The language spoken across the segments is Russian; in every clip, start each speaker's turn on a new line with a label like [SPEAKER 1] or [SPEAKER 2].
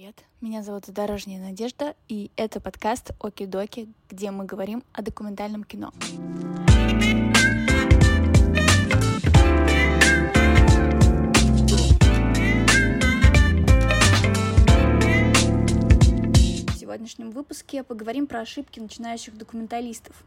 [SPEAKER 1] привет! Меня зовут Дорожняя Надежда, и это подкаст Оки-Доки, где мы говорим о документальном кино. В сегодняшнем выпуске поговорим про ошибки начинающих документалистов.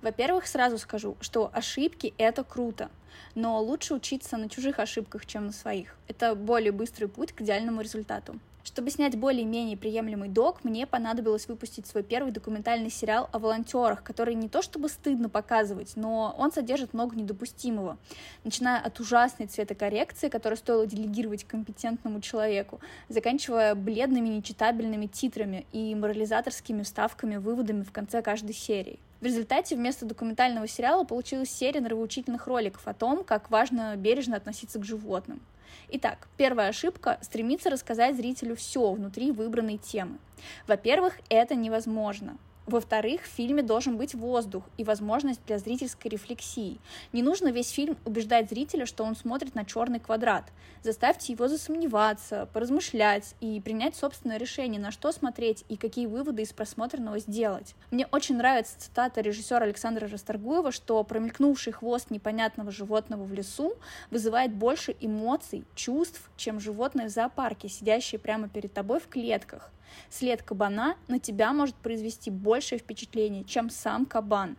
[SPEAKER 1] Во-первых, сразу скажу, что ошибки — это круто, но лучше учиться на чужих ошибках, чем на своих. Это более быстрый путь к идеальному результату. Чтобы снять более-менее приемлемый док, мне понадобилось выпустить свой первый документальный сериал о волонтерах, который не то чтобы стыдно показывать, но он содержит много недопустимого, начиная от ужасной цветокоррекции, которую стоило делегировать компетентному человеку, заканчивая бледными нечитабельными титрами и морализаторскими вставками, выводами в конце каждой серии. В результате вместо документального сериала получилась серия нравоучительных роликов о том, как важно бережно относиться к животным. Итак, первая ошибка — стремиться рассказать зрителю все внутри выбранной темы. Во-первых, это невозможно. Во-вторых, в фильме должен быть воздух и возможность для зрительской рефлексии. Не нужно весь фильм убеждать зрителя, что он смотрит на черный квадрат. Заставьте его засомневаться, поразмышлять и принять собственное решение, на что смотреть и какие выводы из просмотренного сделать. Мне очень нравится цитата режиссера Александра Расторгуева, что промелькнувший хвост непонятного животного в лесу вызывает больше эмоций, чувств, чем животное в зоопарке, сидящее прямо перед тобой в клетках. След кабана на тебя может произвести большее впечатление, чем сам кабан.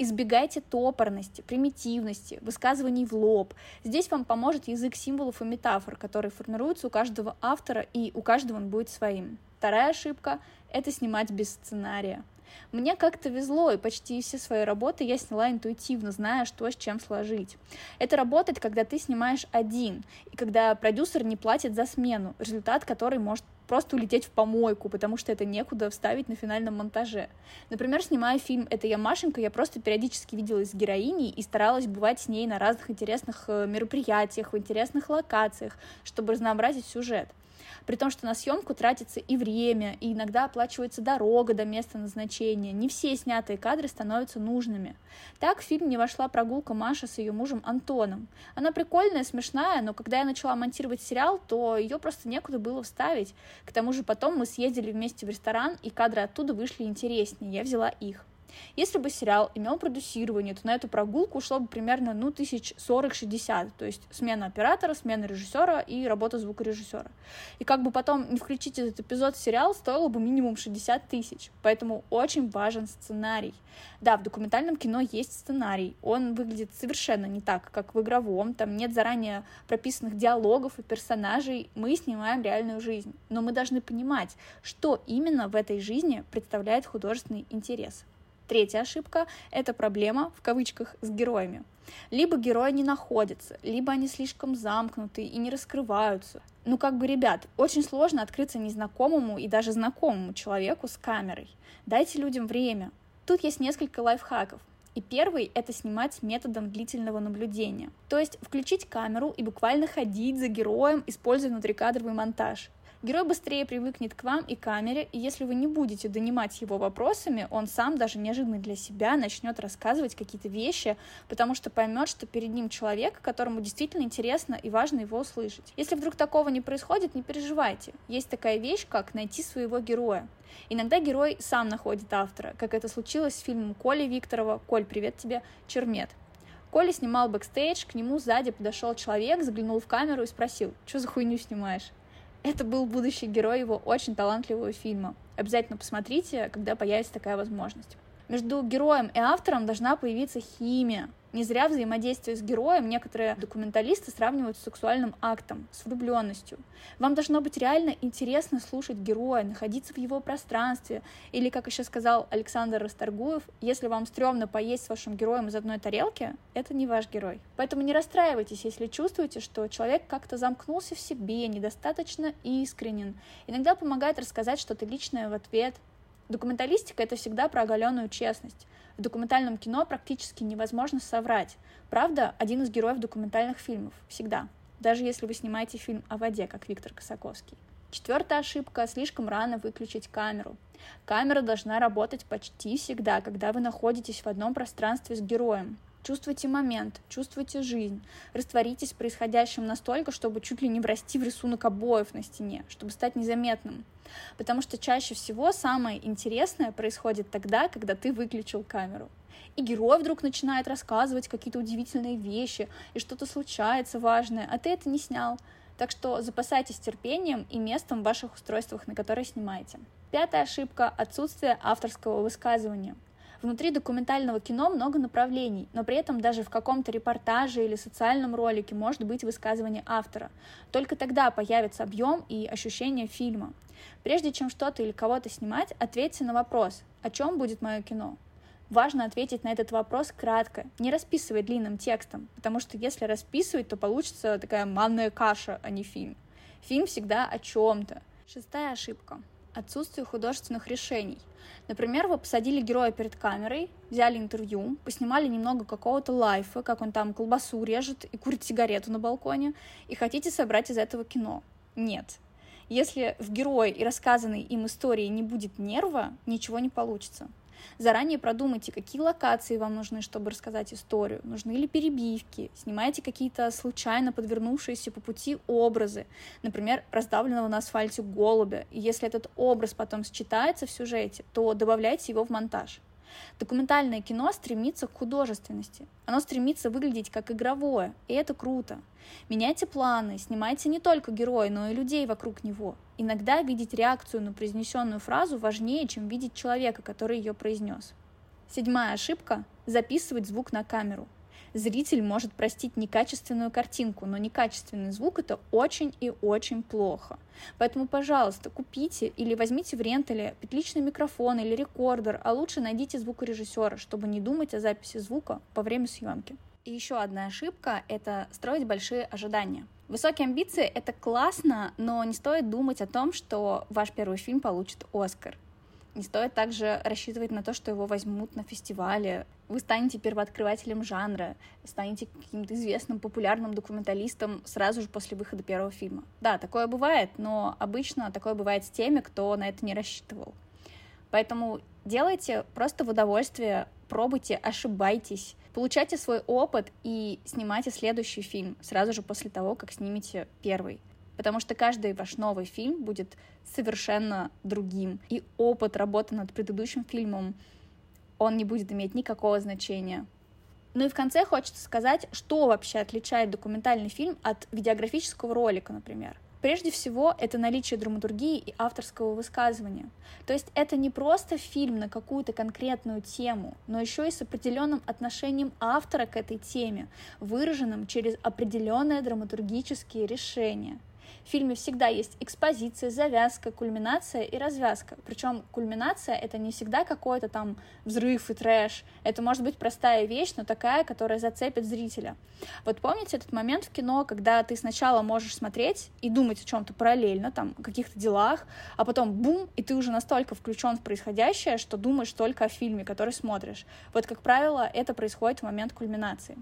[SPEAKER 1] Избегайте топорности, примитивности, высказываний в лоб. Здесь вам поможет язык символов и метафор, который формируется у каждого автора, и у каждого он будет своим. Вторая ошибка — это снимать без сценария. Мне как-то везло, и почти все свои работы я сняла интуитивно, зная, что с чем сложить. Это работает, когда ты снимаешь один, и когда продюсер не платит за смену, результат которой может просто улететь в помойку, потому что это некуда вставить на финальном монтаже. Например, снимая фильм «Это я Машенька», я просто периодически виделась с героиней и старалась бывать с ней на разных интересных э, мероприятиях, в интересных локациях, чтобы разнообразить сюжет при том, что на съемку тратится и время, и иногда оплачивается дорога до места назначения. Не все снятые кадры становятся нужными. Так в фильм не вошла прогулка Маши с ее мужем Антоном. Она прикольная, смешная, но когда я начала монтировать сериал, то ее просто некуда было вставить. К тому же потом мы съездили вместе в ресторан, и кадры оттуда вышли интереснее, я взяла их. Если бы сериал имел продюсирование, то на эту прогулку ушло бы примерно, ну, тысяч сорок-шестьдесят, то есть смена оператора, смена режиссера и работа звукорежиссера. И как бы потом не включить этот эпизод в сериал, стоило бы минимум 60 тысяч, поэтому очень важен сценарий. Да, в документальном кино есть сценарий, он выглядит совершенно не так, как в игровом, там нет заранее прописанных диалогов и персонажей, мы снимаем реальную жизнь, но мы должны понимать, что именно в этой жизни представляет художественный интерес. Третья ошибка — это проблема, в кавычках, с героями. Либо герои не находятся, либо они слишком замкнуты и не раскрываются. Ну как бы, ребят, очень сложно открыться незнакомому и даже знакомому человеку с камерой. Дайте людям время. Тут есть несколько лайфхаков. И первый — это снимать методом длительного наблюдения. То есть включить камеру и буквально ходить за героем, используя внутрикадровый монтаж. Герой быстрее привыкнет к вам и камере, и если вы не будете донимать его вопросами, он сам даже неожиданно для себя начнет рассказывать какие-то вещи, потому что поймет, что перед ним человек, которому действительно интересно и важно его услышать. Если вдруг такого не происходит, не переживайте. Есть такая вещь, как найти своего героя. Иногда герой сам находит автора, как это случилось с фильмом Коли Викторова «Коль, привет тебе, Чермет». Коля снимал бэкстейдж, к нему сзади подошел человек, заглянул в камеру и спросил, что за хуйню снимаешь? Это был будущий герой его очень талантливого фильма. Обязательно посмотрите, когда появится такая возможность. Между героем и автором должна появиться химия. Не зря взаимодействие с героем некоторые документалисты сравнивают с сексуальным актом, с влюбленностью. Вам должно быть реально интересно слушать героя, находиться в его пространстве. Или, как еще сказал Александр Расторгуев, если вам стрёмно поесть с вашим героем из одной тарелки, это не ваш герой. Поэтому не расстраивайтесь, если чувствуете, что человек как-то замкнулся в себе, недостаточно искренен. Иногда помогает рассказать что-то личное в ответ. Документалистика — это всегда про оголенную честность. В документальном кино практически невозможно соврать. Правда, один из героев документальных фильмов. Всегда. Даже если вы снимаете фильм о воде, как Виктор Косаковский. Четвертая ошибка — слишком рано выключить камеру. Камера должна работать почти всегда, когда вы находитесь в одном пространстве с героем. Чувствуйте момент, чувствуйте жизнь. Растворитесь в происходящем настолько, чтобы чуть ли не врасти в рисунок обоев на стене, чтобы стать незаметным. Потому что чаще всего самое интересное происходит тогда, когда ты выключил камеру. И герой вдруг начинает рассказывать какие-то удивительные вещи, и что-то случается важное, а ты это не снял. Так что запасайтесь терпением и местом в ваших устройствах, на которые снимаете. Пятая ошибка – отсутствие авторского высказывания. Внутри документального кино много направлений, но при этом даже в каком-то репортаже или социальном ролике может быть высказывание автора. Только тогда появится объем и ощущение фильма. Прежде чем что-то или кого-то снимать, ответьте на вопрос, о чем будет мое кино. Важно ответить на этот вопрос кратко, не расписывая длинным текстом, потому что если расписывать, то получится такая манная каша, а не фильм. Фильм всегда о чем-то. Шестая ошибка отсутствие художественных решений. Например, вы посадили героя перед камерой, взяли интервью, поснимали немного какого-то лайфа, как он там колбасу режет и курит сигарету на балконе, и хотите собрать из этого кино. Нет. Если в герое и рассказанной им истории не будет нерва, ничего не получится. Заранее продумайте, какие локации вам нужны, чтобы рассказать историю, нужны ли перебивки, снимайте какие-то случайно подвернувшиеся по пути образы, например, раздавленного на асфальте голубя, и если этот образ потом считается в сюжете, то добавляйте его в монтаж. Документальное кино стремится к художественности. Оно стремится выглядеть как игровое, и это круто. Меняйте планы, снимайте не только героя, но и людей вокруг него. Иногда видеть реакцию на произнесенную фразу важнее, чем видеть человека, который ее произнес. Седьмая ошибка – записывать звук на камеру – зритель может простить некачественную картинку, но некачественный звук это очень и очень плохо. Поэтому, пожалуйста, купите или возьмите в рентале петличный микрофон или рекордер, а лучше найдите звукорежиссера, чтобы не думать о записи звука во время съемки. И еще одна ошибка — это строить большие ожидания. Высокие амбиции — это классно, но не стоит думать о том, что ваш первый фильм получит Оскар. Не стоит также рассчитывать на то, что его возьмут на фестивале. Вы станете первооткрывателем жанра, станете каким-то известным популярным документалистом сразу же после выхода первого фильма. Да, такое бывает, но обычно такое бывает с теми, кто на это не рассчитывал. Поэтому делайте просто в удовольствие, пробуйте, ошибайтесь, получайте свой опыт и снимайте следующий фильм сразу же после того, как снимете первый потому что каждый ваш новый фильм будет совершенно другим, и опыт работы над предыдущим фильмом, он не будет иметь никакого значения. Ну и в конце хочется сказать, что вообще отличает документальный фильм от видеографического ролика, например. Прежде всего, это наличие драматургии и авторского высказывания. То есть это не просто фильм на какую-то конкретную тему, но еще и с определенным отношением автора к этой теме, выраженным через определенные драматургические решения. В фильме всегда есть экспозиция, завязка, кульминация и развязка. Причем кульминация — это не всегда какой-то там взрыв и трэш. Это может быть простая вещь, но такая, которая зацепит зрителя. Вот помните этот момент в кино, когда ты сначала можешь смотреть и думать о чем-то параллельно, там, о каких-то делах, а потом бум, и ты уже настолько включен в происходящее, что думаешь только о фильме, который смотришь. Вот, как правило, это происходит в момент кульминации.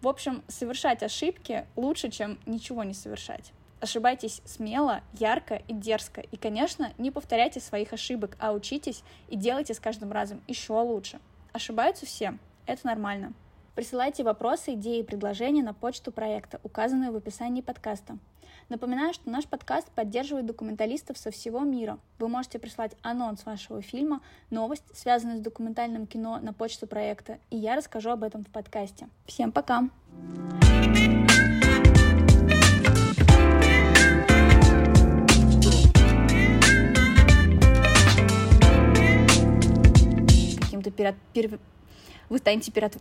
[SPEAKER 1] В общем, совершать ошибки лучше, чем ничего не совершать. Ошибайтесь смело, ярко и дерзко. И, конечно, не повторяйте своих ошибок, а учитесь и делайте с каждым разом еще лучше. Ошибаются все. Это нормально. Присылайте вопросы, идеи и предложения на почту проекта, указанную в описании подкаста. Напоминаю, что наш подкаст поддерживает документалистов со всего мира. Вы можете прислать анонс вашего фильма, новость, связанную с документальным кино на почту проекта, и я расскажу об этом в подкасте. Всем пока! каким-то пират... Пир... Вы станете пират...